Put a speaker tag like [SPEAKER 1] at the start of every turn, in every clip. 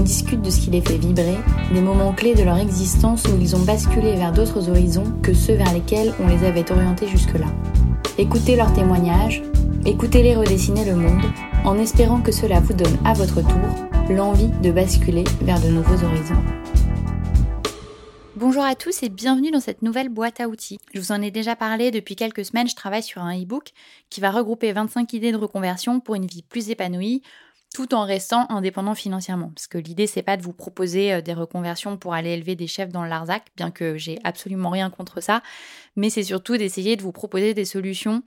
[SPEAKER 1] On discute de ce qui les fait vibrer, des moments clés de leur existence où ils ont basculé vers d'autres horizons que ceux vers lesquels on les avait orientés jusque-là. Écoutez leurs témoignages, écoutez-les redessiner le monde, en espérant que cela vous donne à votre tour l'envie de basculer vers de nouveaux horizons. Bonjour à tous et bienvenue dans cette nouvelle boîte à outils. Je vous en ai déjà parlé depuis quelques semaines, je travaille sur un e-book qui va regrouper 25 idées de reconversion pour une vie plus épanouie, tout en restant indépendant financièrement. Parce que l'idée, c'est pas de vous proposer euh, des reconversions pour aller élever des chefs dans le Larzac, bien que j'ai absolument rien contre ça, mais c'est surtout d'essayer de vous proposer des solutions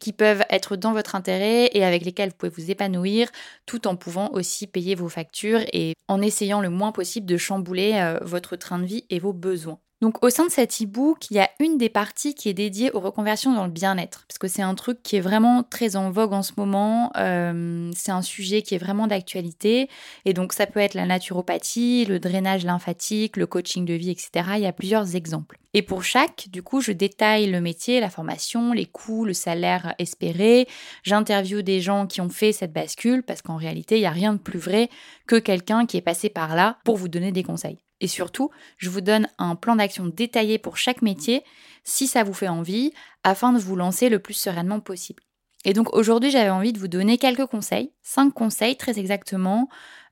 [SPEAKER 1] qui peuvent être dans votre intérêt et avec lesquelles vous pouvez vous épanouir, tout en pouvant aussi payer vos factures et en essayant le moins possible de chambouler euh, votre train de vie et vos besoins. Donc au sein de cet e-book, il y a une des parties qui est dédiée aux reconversions dans le bien-être, parce que c'est un truc qui est vraiment très en vogue en ce moment, euh, c'est un sujet qui est vraiment d'actualité, et donc ça peut être la naturopathie, le drainage lymphatique, le coaching de vie, etc. Il y a plusieurs exemples. Et pour chaque, du coup, je détaille le métier, la formation, les coûts, le salaire espéré. J'interviewe des gens qui ont fait cette bascule parce qu'en réalité, il n'y a rien de plus vrai que quelqu'un qui est passé par là pour vous donner des conseils. Et surtout, je vous donne un plan d'action détaillé pour chaque métier, si ça vous fait envie, afin de vous lancer le plus sereinement possible. Et donc aujourd'hui, j'avais envie de vous donner quelques conseils, cinq conseils très exactement,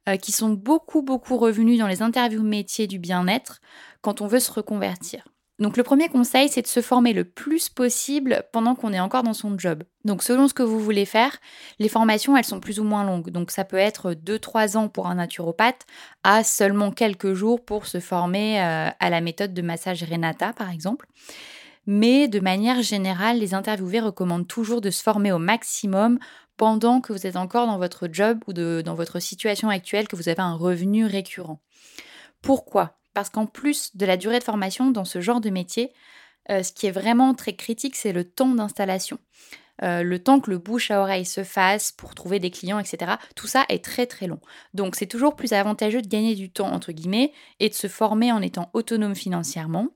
[SPEAKER 1] euh, qui sont beaucoup, beaucoup revenus dans les interviews métiers du bien-être quand on veut se reconvertir. Donc le premier conseil, c'est de se former le plus possible pendant qu'on est encore dans son job. Donc selon ce que vous voulez faire, les formations, elles sont plus ou moins longues. Donc ça peut être 2-3 ans pour un naturopathe à seulement quelques jours pour se former euh, à la méthode de massage Renata, par exemple. Mais de manière générale, les interviewés recommandent toujours de se former au maximum pendant que vous êtes encore dans votre job ou dans votre situation actuelle, que vous avez un revenu récurrent. Pourquoi? Parce qu'en plus de la durée de formation dans ce genre de métier, euh, ce qui est vraiment très critique, c'est le temps d'installation. Euh, le temps que le bouche à oreille se fasse pour trouver des clients, etc. Tout ça est très très long. Donc c'est toujours plus avantageux de gagner du temps, entre guillemets, et de se former en étant autonome financièrement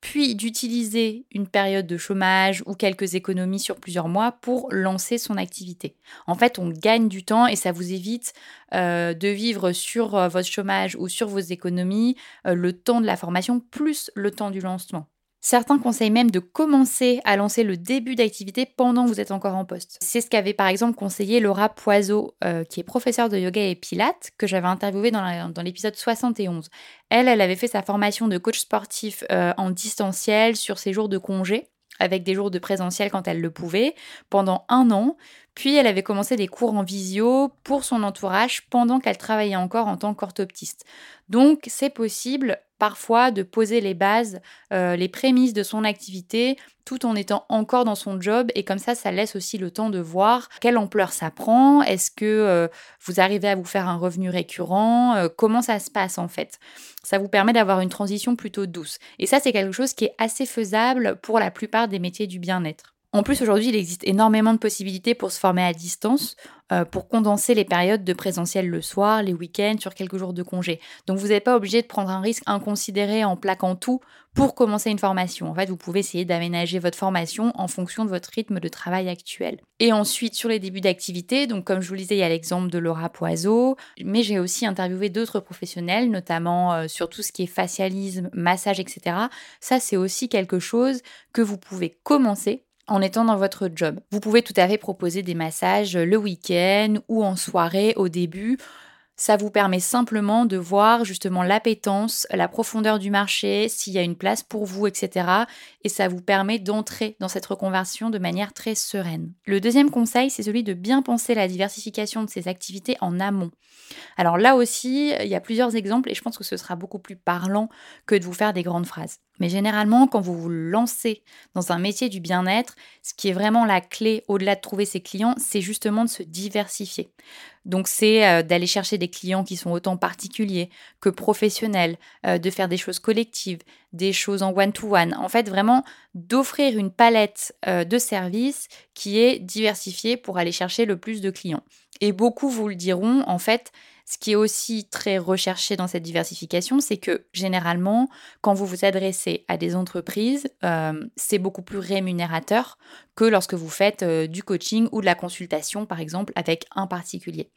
[SPEAKER 1] puis d'utiliser une période de chômage ou quelques économies sur plusieurs mois pour lancer son activité. En fait, on gagne du temps et ça vous évite euh, de vivre sur euh, votre chômage ou sur vos économies euh, le temps de la formation plus le temps du lancement. Certains conseillent même de commencer à lancer le début d'activité pendant que vous êtes encore en poste. C'est ce qu'avait par exemple conseillé Laura Poiseau, euh, qui est professeure de yoga et pilates, que j'avais interviewée dans l'épisode 71. Elle, elle avait fait sa formation de coach sportif euh, en distanciel sur ses jours de congé avec des jours de présentiel quand elle le pouvait, pendant un an. Puis elle avait commencé des cours en visio pour son entourage pendant qu'elle travaillait encore en tant qu'orthoptiste. Donc c'est possible parfois de poser les bases, euh, les prémices de son activité tout en étant encore dans son job et comme ça ça laisse aussi le temps de voir quelle ampleur ça prend, est-ce que euh, vous arrivez à vous faire un revenu récurrent, euh, comment ça se passe en fait? Ça vous permet d'avoir une transition plutôt douce. Et ça c'est quelque chose qui est assez faisable pour la plupart des métiers du bien-être. En plus, aujourd'hui, il existe énormément de possibilités pour se former à distance, euh, pour condenser les périodes de présentiel le soir, les week-ends, sur quelques jours de congé. Donc, vous n'êtes pas obligé de prendre un risque inconsidéré en plaquant tout pour commencer une formation. En fait, vous pouvez essayer d'aménager votre formation en fonction de votre rythme de travail actuel. Et ensuite, sur les débuts d'activité, donc comme je vous le disais, il y a l'exemple de Laura Poiseau, mais j'ai aussi interviewé d'autres professionnels, notamment euh, sur tout ce qui est facialisme, massage, etc. Ça, c'est aussi quelque chose que vous pouvez commencer en étant dans votre job. Vous pouvez tout à fait proposer des massages le week-end ou en soirée au début. Ça vous permet simplement de voir justement l'appétence, la profondeur du marché, s'il y a une place pour vous, etc. Et ça vous permet d'entrer dans cette reconversion de manière très sereine. Le deuxième conseil, c'est celui de bien penser la diversification de ses activités en amont. Alors là aussi, il y a plusieurs exemples et je pense que ce sera beaucoup plus parlant que de vous faire des grandes phrases. Mais généralement, quand vous vous lancez dans un métier du bien-être, ce qui est vraiment la clé au-delà de trouver ses clients, c'est justement de se diversifier. Donc c'est euh, d'aller chercher des clients qui sont autant particuliers que professionnels, euh, de faire des choses collectives, des choses en one-to-one. En fait, vraiment d'offrir une palette euh, de services qui est diversifiée pour aller chercher le plus de clients. Et beaucoup vous le diront, en fait, ce qui est aussi très recherché dans cette diversification, c'est que généralement, quand vous vous adressez à des entreprises, euh, c'est beaucoup plus rémunérateur que lorsque vous faites euh, du coaching ou de la consultation, par exemple, avec un particulier.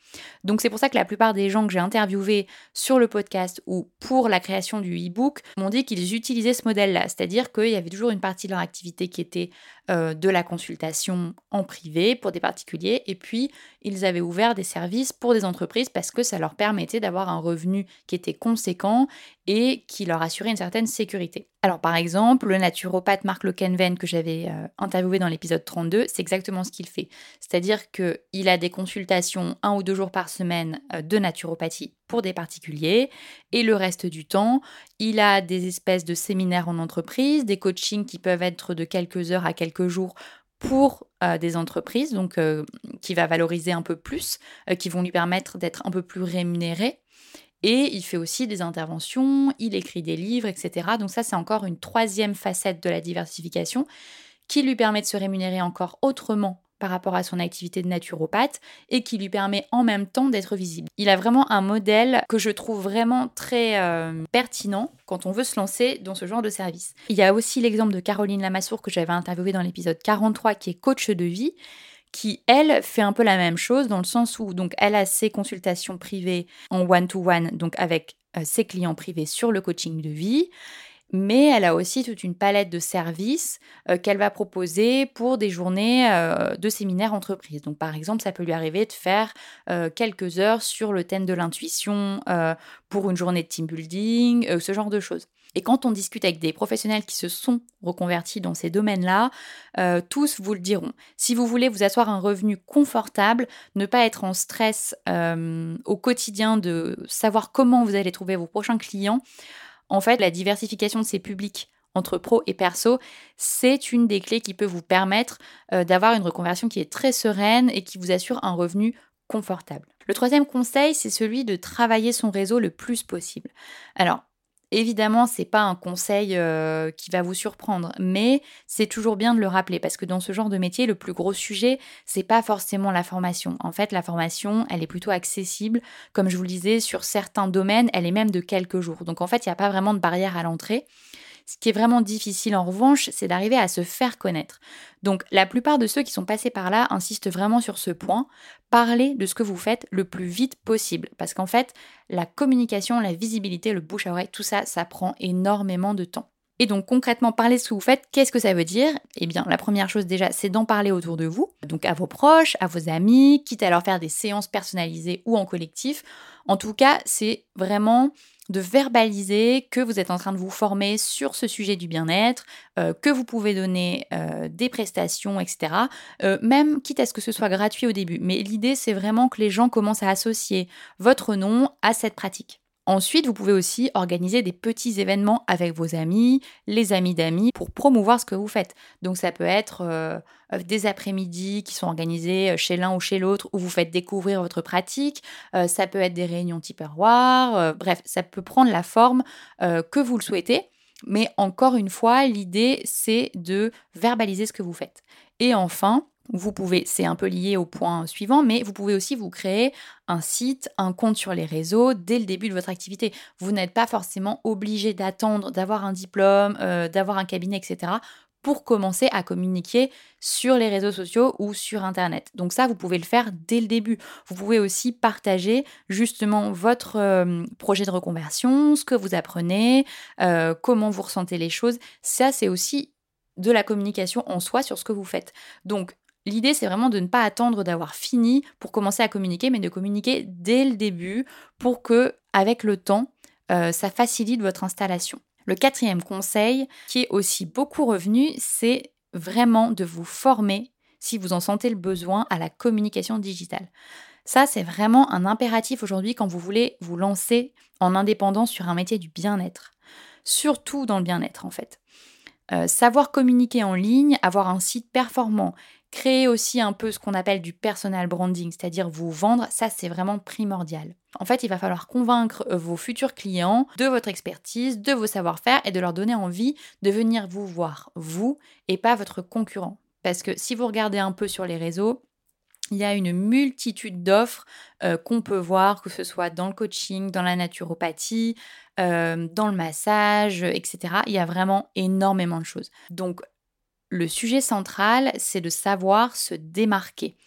[SPEAKER 1] Donc c'est pour ça que la plupart des gens que j'ai interviewés sur le podcast ou pour la création du e-book m'ont dit qu'ils utilisaient ce modèle-là, c'est-à-dire qu'il y avait toujours une partie de leur activité qui était euh, de la consultation en privé pour des particuliers et puis ils avaient ouvert des services pour des entreprises parce que ça leur permettait d'avoir un revenu qui était conséquent et qui leur assurait une certaine sécurité. Alors par exemple, le naturopathe Marc Lekenven que j'avais euh, interviewé dans l'épisode 32, c'est exactement ce qu'il fait. C'est-à-dire qu'il a des consultations un ou deux jours par semaine euh, de naturopathie pour des particuliers et le reste du temps, il a des espèces de séminaires en entreprise, des coachings qui peuvent être de quelques heures à quelques jours pour euh, des entreprises, donc qui va valoriser un peu plus, qui vont lui permettre d'être un peu plus rémunéré. Et il fait aussi des interventions, il écrit des livres, etc. Donc ça, c'est encore une troisième facette de la diversification qui lui permet de se rémunérer encore autrement par rapport à son activité de naturopathe et qui lui permet en même temps d'être visible. Il a vraiment un modèle que je trouve vraiment très euh, pertinent quand on veut se lancer dans ce genre de service. Il y a aussi l'exemple de Caroline Lamassoure que j'avais interviewé dans l'épisode 43 qui est coach de vie qui, elle, fait un peu la même chose dans le sens où donc elle a ses consultations privées en one-to-one, donc avec euh, ses clients privés sur le coaching de vie, mais elle a aussi toute une palette de services euh, qu'elle va proposer pour des journées euh, de séminaires entreprises. Donc par exemple, ça peut lui arriver de faire quelques heures sur le thème de l'intuition pour une journée de team building, ce genre de choses. Et quand on discute avec des professionnels qui se sont reconvertis dans ces domaines-là, euh, tous vous le diront. Si vous voulez vous asseoir un revenu confortable, ne pas être en stress euh, au quotidien de savoir comment vous allez trouver vos prochains clients, en fait, la diversification de ces publics entre pro et perso, c'est une des clés qui peut vous permettre euh, d'avoir une reconversion qui est très sereine et qui vous assure un revenu confortable. Le troisième conseil, c'est celui de travailler son réseau le plus possible. Alors, Évidemment, c'est pas un conseil euh, qui va vous surprendre, mais c'est toujours bien de le rappeler parce que dans ce genre de métier, le plus gros sujet, c'est pas forcément la formation. En fait, la formation, elle est plutôt accessible, comme je vous le disais, sur certains domaines, elle est même de quelques jours. Donc en fait, il n'y a pas vraiment de barrière à l'entrée. Ce qui est vraiment difficile en revanche, c'est d'arriver à se faire connaître. Donc la plupart de ceux qui sont passés par là insistent vraiment sur ce point. Parlez de ce que vous faites le plus vite possible. Parce qu'en fait, la communication, la visibilité, le bouche à oreille, tout ça, ça prend énormément de temps. Et donc concrètement, parler de ce que vous faites, qu'est-ce que ça veut dire? Eh bien, la première chose déjà, c'est d'en parler autour de vous, donc à vos proches, à vos amis, quitte à leur faire des séances personnalisées ou en collectif. En tout cas, c'est vraiment de verbaliser que vous êtes en train de vous former sur ce sujet du bien-être, euh, que vous pouvez donner euh, des prestations, etc. Euh, même quitte à ce que ce soit gratuit au début. Mais l'idée, c'est vraiment que les gens commencent à associer votre nom à cette pratique. Ensuite, vous pouvez aussi organiser des petits événements avec vos amis, les amis d'amis, pour promouvoir ce que vous faites. Donc ça peut être euh, euh, des après-midi qui sont organisés euh, chez l'un ou chez l'autre, où vous faites découvrir votre pratique. ça peut être des réunions Tupperware. bref, ça peut prendre la forme que vous le souhaitez. Mais encore une fois, l'idée, c'est de verbaliser ce que vous faites. Et enfin, vous pouvez, c'est un peu lié au point suivant, mais vous pouvez aussi vous créer un site, un compte sur les réseaux dès le début de votre activité. Vous n'êtes pas forcément obligé d'attendre d'avoir un diplôme, euh, d'avoir un cabinet, etc. pour commencer à communiquer sur les réseaux sociaux ou sur Internet. Donc ça, vous pouvez le faire dès le début. Vous pouvez aussi partager justement votre euh, projet de reconversion, ce que vous apprenez, euh, comment vous ressentez les choses. Ça, c'est aussi de la communication en soi sur ce que vous faites. Donc, L'idée, c'est vraiment de ne pas attendre d'avoir fini pour commencer à communiquer, mais de communiquer dès le début pour que, avec le temps, euh, ça facilite votre installation. Le quatrième conseil, qui est aussi beaucoup revenu, c'est vraiment de vous former, si vous en sentez le besoin, à la communication digitale. Ça, c'est vraiment un impératif aujourd'hui quand vous voulez vous lancer en indépendant sur un métier du bien-être. Surtout dans le bien-être, en fait. Euh, savoir communiquer en ligne, avoir un site performant Créer aussi un peu ce qu'on appelle du personal branding, c'est-à-dire vous vendre, ça c'est vraiment primordial. En fait, il va falloir convaincre euh, vos futurs clients de votre expertise, de vos savoir-faire et de leur donner envie de venir vous voir, vous, et pas votre concurrent. Parce que si vous regardez un peu sur les réseaux, il y a une multitude d'offres euh, qu'on peut voir, que ce soit dans le coaching, dans la naturopathie, euh, dans le massage, etc. Il y a vraiment énormément de choses. Donc le sujet central, c'est de savoir se démarquer,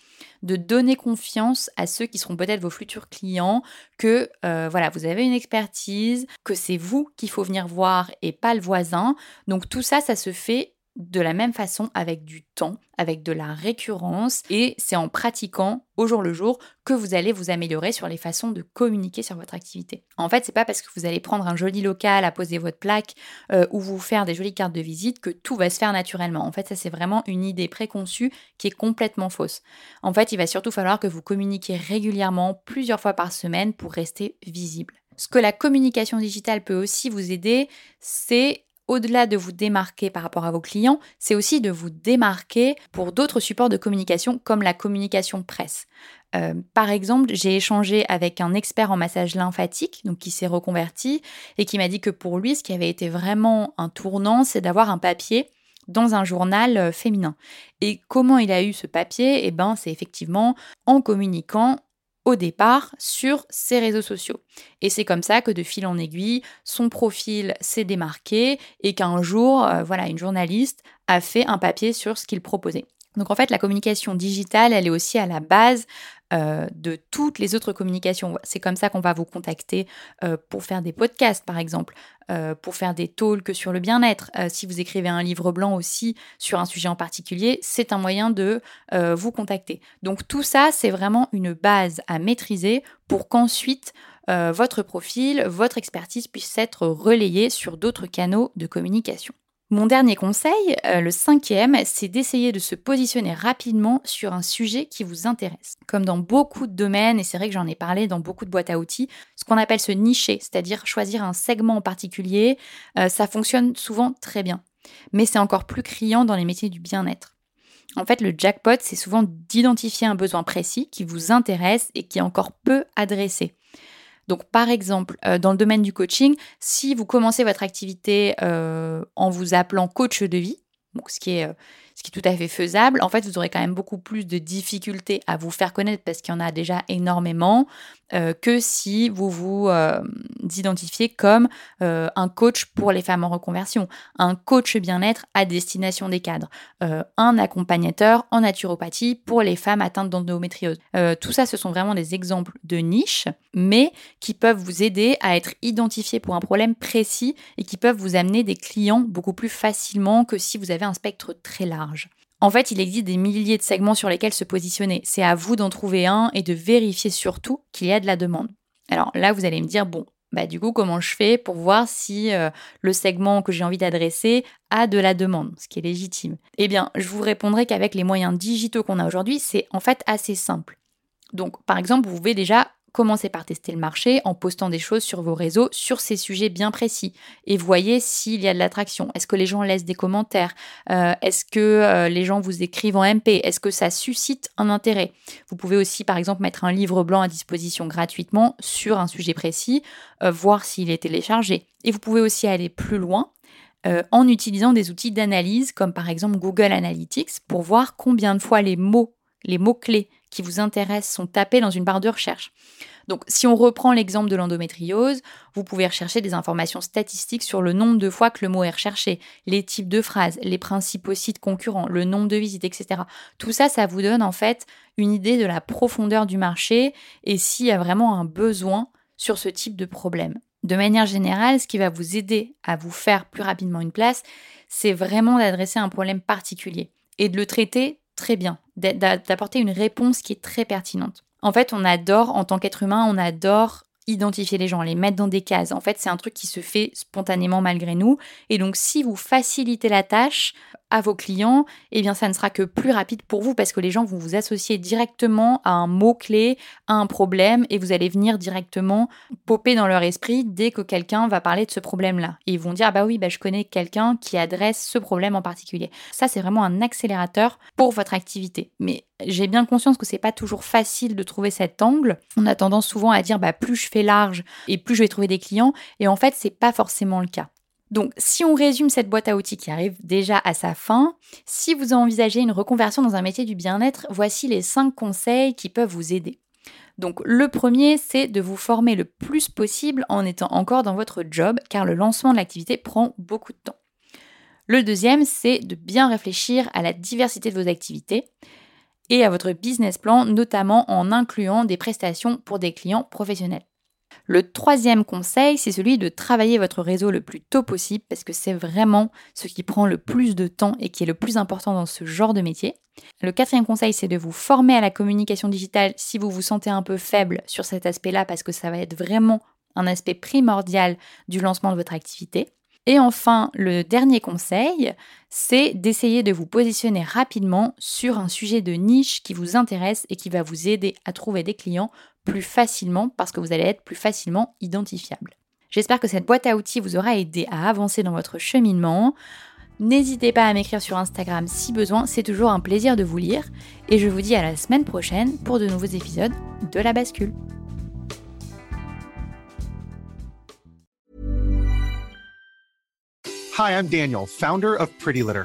[SPEAKER 1] de donner confiance à ceux qui seront peut-être vos futurs clients, que euh, voilà, vous avez une expertise, que c'est vous qu'il faut venir voir et pas le voisin. Donc tout ça, ça se fait de la même façon avec du temps, avec de la récurrence et c'est en pratiquant au jour le jour que vous allez vous améliorer sur les façons de communiquer sur votre activité. En fait, c'est pas parce que vous allez prendre un joli local à poser votre plaque euh, ou vous faire des jolies cartes de visite que tout va se faire naturellement. En fait, ça c'est vraiment une idée préconçue qui est complètement fausse. En fait, il va surtout falloir que vous communiquiez régulièrement plusieurs fois par semaine pour rester visible. Ce que la communication digitale peut aussi vous aider, c'est au-delà de vous démarquer par rapport à vos clients, c'est aussi de vous démarquer pour d'autres supports de communication comme la communication presse. Euh, par exemple, j'ai échangé avec un expert en massage lymphatique, donc qui s'est reconverti, et qui m'a dit que pour lui, ce qui avait été vraiment un tournant, c'est d'avoir un papier dans un journal euh, féminin. Et comment il a eu ce papier? Eh ben, c'est effectivement en communiquant au départ sur ses réseaux sociaux. Et c'est comme ça que de fil en aiguille, son profil s'est démarqué et qu'un jour, euh, voilà, une journaliste a fait un papier sur ce qu'il proposait. Donc en fait, la communication digitale, elle est aussi à la base euh, de toutes les autres communications. C'est comme ça qu'on va vous contacter euh, pour faire des podcasts, par exemple, euh, pour faire des talks sur le bien-être. si vous écrivez un livre blanc aussi sur un sujet en particulier, c'est un moyen de vous contacter. Donc tout ça, c'est vraiment une base à maîtriser pour qu'ensuite votre profil, votre expertise puisse être relayée sur d'autres canaux de communication. Mon dernier conseil, euh, le cinquième, c'est d'essayer de se positionner rapidement sur un sujet qui vous intéresse. Comme dans beaucoup de domaines, et c'est vrai que j'en ai parlé dans beaucoup de boîtes à outils, ce qu'on appelle se nicher, c'est-à-dire choisir un segment en particulier, euh, ça fonctionne souvent très bien. Mais c'est encore plus criant dans les métiers du bien-être. En fait, le jackpot, c'est souvent d'identifier un besoin précis qui vous intéresse et qui est encore peu adressé. Donc, par exemple, euh, dans le domaine du coaching, si vous commencez votre activité euh, en vous appelant coach de vie, ce, qui est, euh, ce qui est tout à fait faisable, en fait, vous aurez quand même beaucoup plus de difficultés à vous faire connaître parce qu'il y en a déjà énormément. euh, que si vous vous euh, identifiez comme euh, un coach pour les femmes en reconversion, un coach bien-être à destination des cadres, un accompagnateur en naturopathie pour les femmes atteintes d'endométriose. tout ça, ce sont vraiment des exemples de niches, mais qui peuvent vous aider à être identifiés pour un problème précis et qui peuvent vous amener des clients beaucoup plus facilement que si vous avez un spectre très large. En fait, il existe des milliers de segments sur lesquels se positionner. C'est à vous d'en trouver un et de vérifier surtout qu'il y a de la demande. Alors là, vous allez me dire, bon, bah du coup, comment je fais pour voir si euh, le segment que j'ai envie d'adresser a de la demande, ce qui est légitime? Eh bien, je vous répondrai qu'avec les moyens digitaux qu'on a aujourd'hui, c'est en fait assez simple. Donc, par exemple, vous pouvez déjà commencez par tester le marché en postant des choses sur vos réseaux sur ces sujets bien précis et voyez s'il y a de l'attraction. Est-ce que les gens laissent des commentaires? Euh, Est-ce que euh, les gens vous écrivent en MP Est-ce que ça suscite un intérêt? Vous pouvez aussi par exemple mettre un livre blanc à disposition gratuitement sur un sujet précis, euh, voir s'il est téléchargé. Et vous pouvez aussi aller plus loin en utilisant des outils d'analyse comme par exemple Google Analytics pour voir combien de fois les mots, les mots-clés qui vous intéressent sont tapés dans une barre de recherche. Donc si on reprend l'exemple de l'endométriose, vous pouvez rechercher des informations statistiques sur le nombre de fois que le mot est recherché, les types de phrases, les principaux sites concurrents, le nombre de visites, etc. Tout ça, ça vous donne en fait une idée de la profondeur du marché et s'il y a vraiment un besoin sur ce type de problème. De manière générale, ce qui va vous aider à vous faire plus rapidement une place, c'est vraiment d'adresser un problème particulier et de le traiter très bien, d'apporter une réponse qui est très pertinente. En fait, on adore, en tant qu'être humain, on adore identifier les gens, les mettre dans des cases. En fait, c'est un truc qui se fait spontanément malgré nous. Et donc, si vous facilitez la tâche à vos clients, eh bien, ça ne sera que plus rapide pour vous parce que les gens vont vous associer directement à un mot-clé, à un problème et vous allez venir directement popper dans leur esprit dès que quelqu'un va parler de ce problème-là. Et ils vont dire, ah bah oui, bah, je connais quelqu'un qui adresse ce problème en particulier. Ça, c'est vraiment un accélérateur pour votre activité. Mais j'ai bien conscience que c'est pas toujours facile de trouver cet angle. On a tendance souvent à dire bah plus je fais large et plus je vais trouver des clients et en fait c'est pas forcément le cas. Donc, si on résume cette boîte à outils qui arrive déjà à sa fin, si vous envisagez une reconversion dans un métier du bien-être, voici les 5 conseils qui peuvent vous aider. Donc, le premier, c'est de vous former le plus possible en étant encore dans votre job, car le lancement de l'activité prend beaucoup de temps. Le deuxième, c'est de bien réfléchir à la diversité de vos activités et à votre business plan, notamment en incluant des prestations pour des clients professionnels. Le troisième conseil, c'est celui de travailler votre réseau le plus tôt possible parce que c'est vraiment ce qui prend le plus de temps et qui est le plus important dans ce genre de métier. Le quatrième conseil, c'est de vous former à la communication digitale si vous vous sentez un peu faible sur cet aspect-là parce que ça va être vraiment un aspect primordial du lancement de votre activité. Et enfin, le dernier conseil, c'est d'essayer de vous positionner rapidement sur un sujet de niche qui vous intéresse et qui va vous aider à trouver des clients plus facilement parce que vous allez être plus facilement identifiable. J'espère que cette boîte à outils vous aura aidé à avancer dans votre cheminement. N'hésitez pas à m'écrire sur Instagram si besoin, c'est toujours un plaisir de vous lire. Et je vous dis à la semaine prochaine pour de nouveaux épisodes de La Bascule.
[SPEAKER 2] Hi, I'm Daniel, founder of Pretty Litter.